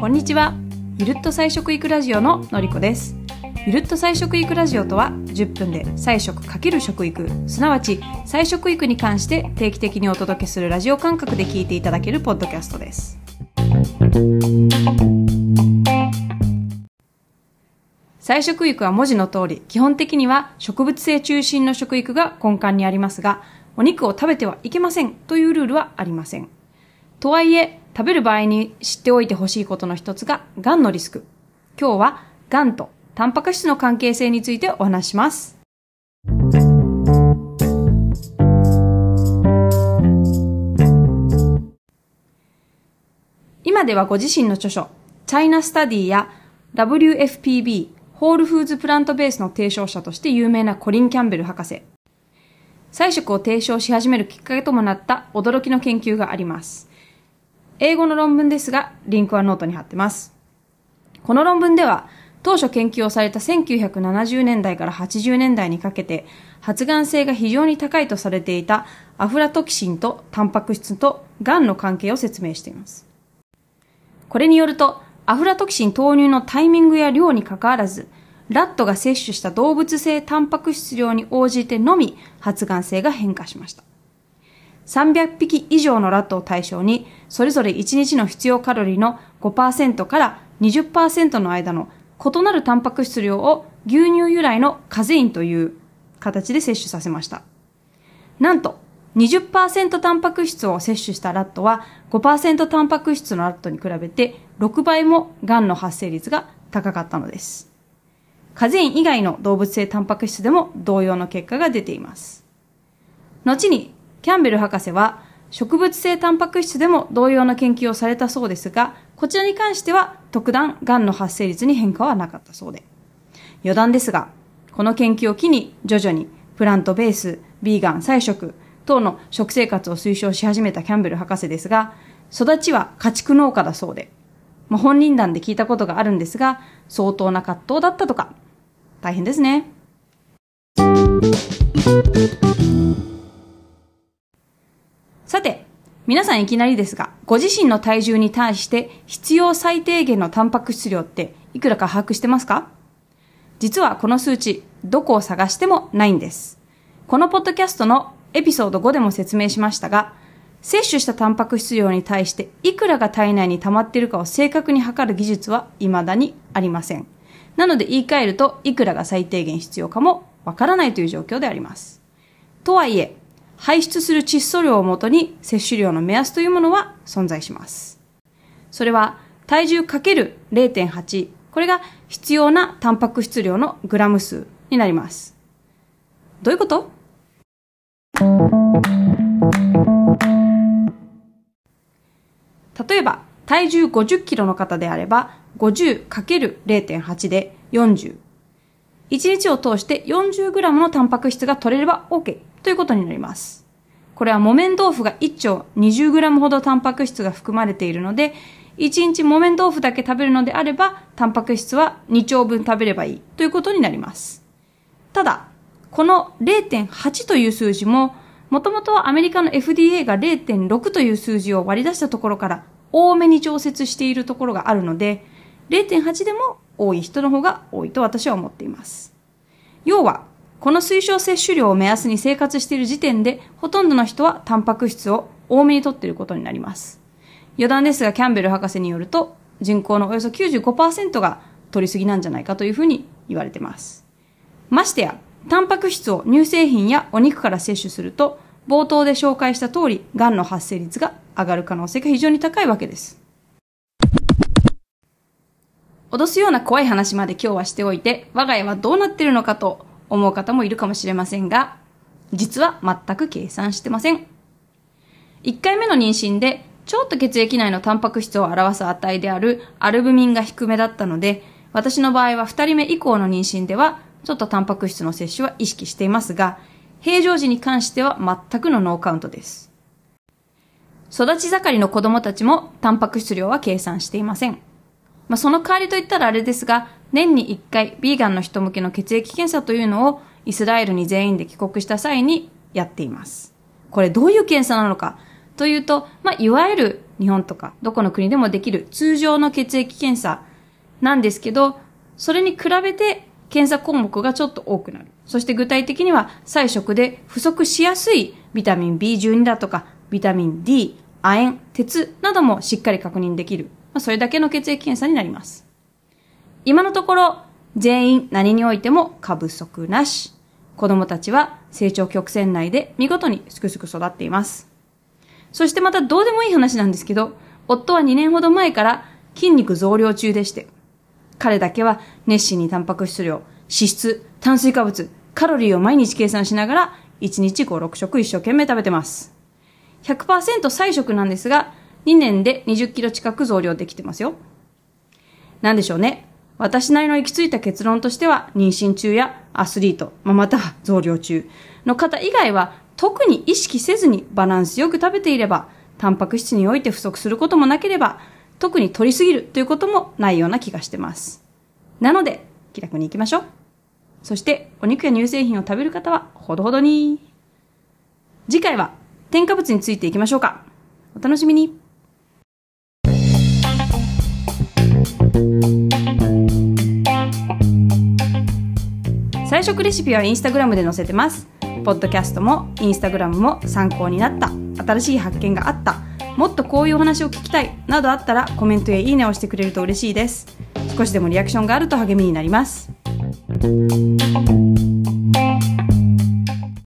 こんにちは。ゆるっと菜食育ラジオののりこです。ゆるっと菜食育ラジオとは10分で菜食×食育。すなわち菜食育に関して定期的にお届けするラジオ感覚で聞いていただけるポッドキャストです。菜食育は文字の通り基本的には植物性中心の食育が根幹にありますがお肉を食べてはいけませんというルールはありませんとはいえ食べる場合に知っておいてほしいことの一つががんのリスク今日はがんとタンパク質の関係性についてお話します。今ではご自身の著書、チャイナスタディや WFPB、ホールフーズプラントベースの提唱者として有名なコリン・キャンベル博士。菜食を提唱し始めるきっかけともなった驚きの研究があります。英語の論文ですが、リンクはノートに貼ってます。この論文では、当初研究をされた1970年代から80年代にかけて発がん性が非常に高いとされていたアフラトキシンとタンパク質とがんの関係を説明しています。これによると、アフラトキシン投入のタイミングや量にかかわらず、ラットが摂取した動物性タンパク質量に応じてのみ発がん性が変化しました。300匹以上のラットを対象に、それぞれ1日の必要カロリーの5%から20%の間の異なるタンパク質量を牛乳由来のカゼインという形で摂取させました。なんと、20%タンパク質を摂取したラットは5%タンパク質のラットに比べて6倍も癌の発生率が高かったのです。カゼイン以外の動物性タンパク質でも同様の結果が出ています。後に、キャンベル博士は植物性タンパク質でも同様の研究をされたそうですが、こちらに関しては特段癌の発生率に変化はなかったそうで。余談ですが、この研究を機に徐々にプラントベース、ビーガン、菜食等の食生活を推奨し始めたキャンベル博士ですが、育ちは家畜農家だそうで、まあ、本人談で聞いたことがあるんですが、相当な葛藤だったとか、大変ですね。さて、皆さんいきなりですが、ご自身の体重に対して必要最低限のタンパク質量っていくらか把握してますか？実はこの数値、どこを探してもないんです。このポッドキャストのエピソード5でも説明しましたが、摂取したタンパク質量に対していくらが体内に溜まっているかを正確に測る技術は未だにありません。なので言い換えると、いくらが最低限必要かもわからないという状況であります。とはいえ、排出する窒素量をもとに摂取量の目安というものは存在します。それは体重 ×0.8 これが必要なタンパク質量のグラム数になります。どういうこと？例えば体重50キロの方であれば 50×0.8 で40。1日を通して 40g のタンパク質が取れれば OK ということになります。これは木綿豆腐が1丁 20g ほどタンパク質が含まれているので、1日木綿豆腐だけ食べるのであれば、タンパク質は2丁分食べればいいということになります。ただ、この0.8という数字も、もともとはアメリカの FDA が0.6という数字を割り出したところから多めに調節しているところがあるので、0.8でも多い人の方が多いと私は思っています。要は、この推奨摂取量を目安に生活している時点で、ほとんどの人はタンパク質を多めに取っていることになります。余談ですが、キャンベル博士によると、人口のおよそ95%が取りすぎなんじゃないかというふうに言われています。ましてや、タンパク質を乳製品やお肉から摂取すると、冒頭で紹介した通り、癌の発生率が上がる可能性が非常に高いわけです。脅すような怖い話まで今日はしておいて、我が家はどうなってるのかと思う方もいるかもしれませんが、実は全く計算してません。1回目の妊娠で、ちょっと血液内のタンパク質を表す値であるアルブミンが低めだったので、私の場合は2人目以降の妊娠では、ちょっとタンパク質の摂取は意識していますが、平常時に関しては全くのノーカウントです。育ち盛りの子供たちもタンパク質量は計算していません。まあ、その代わりといったらあれですが、年に1回、ビーガンの人向けの血液検査というのをイスラエルに全員で帰国した際にやっています。これどういう検査なのか？というと、まあ、いわゆる日本とかどこの国でもできる通常の血液検査なんですけど、それに比べて検査項目がちょっと多くなる。そして具体的には菜食で不足しやすいビタミン B12 だとか、ビタミン D、亜鉛、鉄などもしっかり確認できる。まあ、それだけの血液検査になります。今のところ、全員何においても過不足なし。子供たちは成長曲線内で見事にすくすく育っています。そしてまたどうでもいい話なんですけど、夫は2年ほど前から筋肉増量中でして、彼だけは熱心にタンパク質量、脂質、炭水化物、カロリーを毎日計算しながら、1日5、6食一生懸命食べてます。100%菜食なんですが、2年で20キロ近く増量できてますよ。なんでしょうね。私なりの行き着いた結論としては、妊娠中やアスリート、まあ、または増量中の方以外は、特に意識せずにバランスよく食べていれば、タンパク質において不足することもなければ、特に取りすぎるということもないような気がしてます。なので、気楽に行きましょう。そして、お肉や乳製品を食べる方は、ほどほどに。次回は、添加物についていきましょうか。お楽しみに。菜食レシピはインスタグラムで載せてます。ポッドキャストもインスタグラムも参考になった、新しい発見があった、もっとこういうお話を聞きたいなどあったらコメントやいいねをしてくれると嬉しいです少しでもリアクションがあると励みになります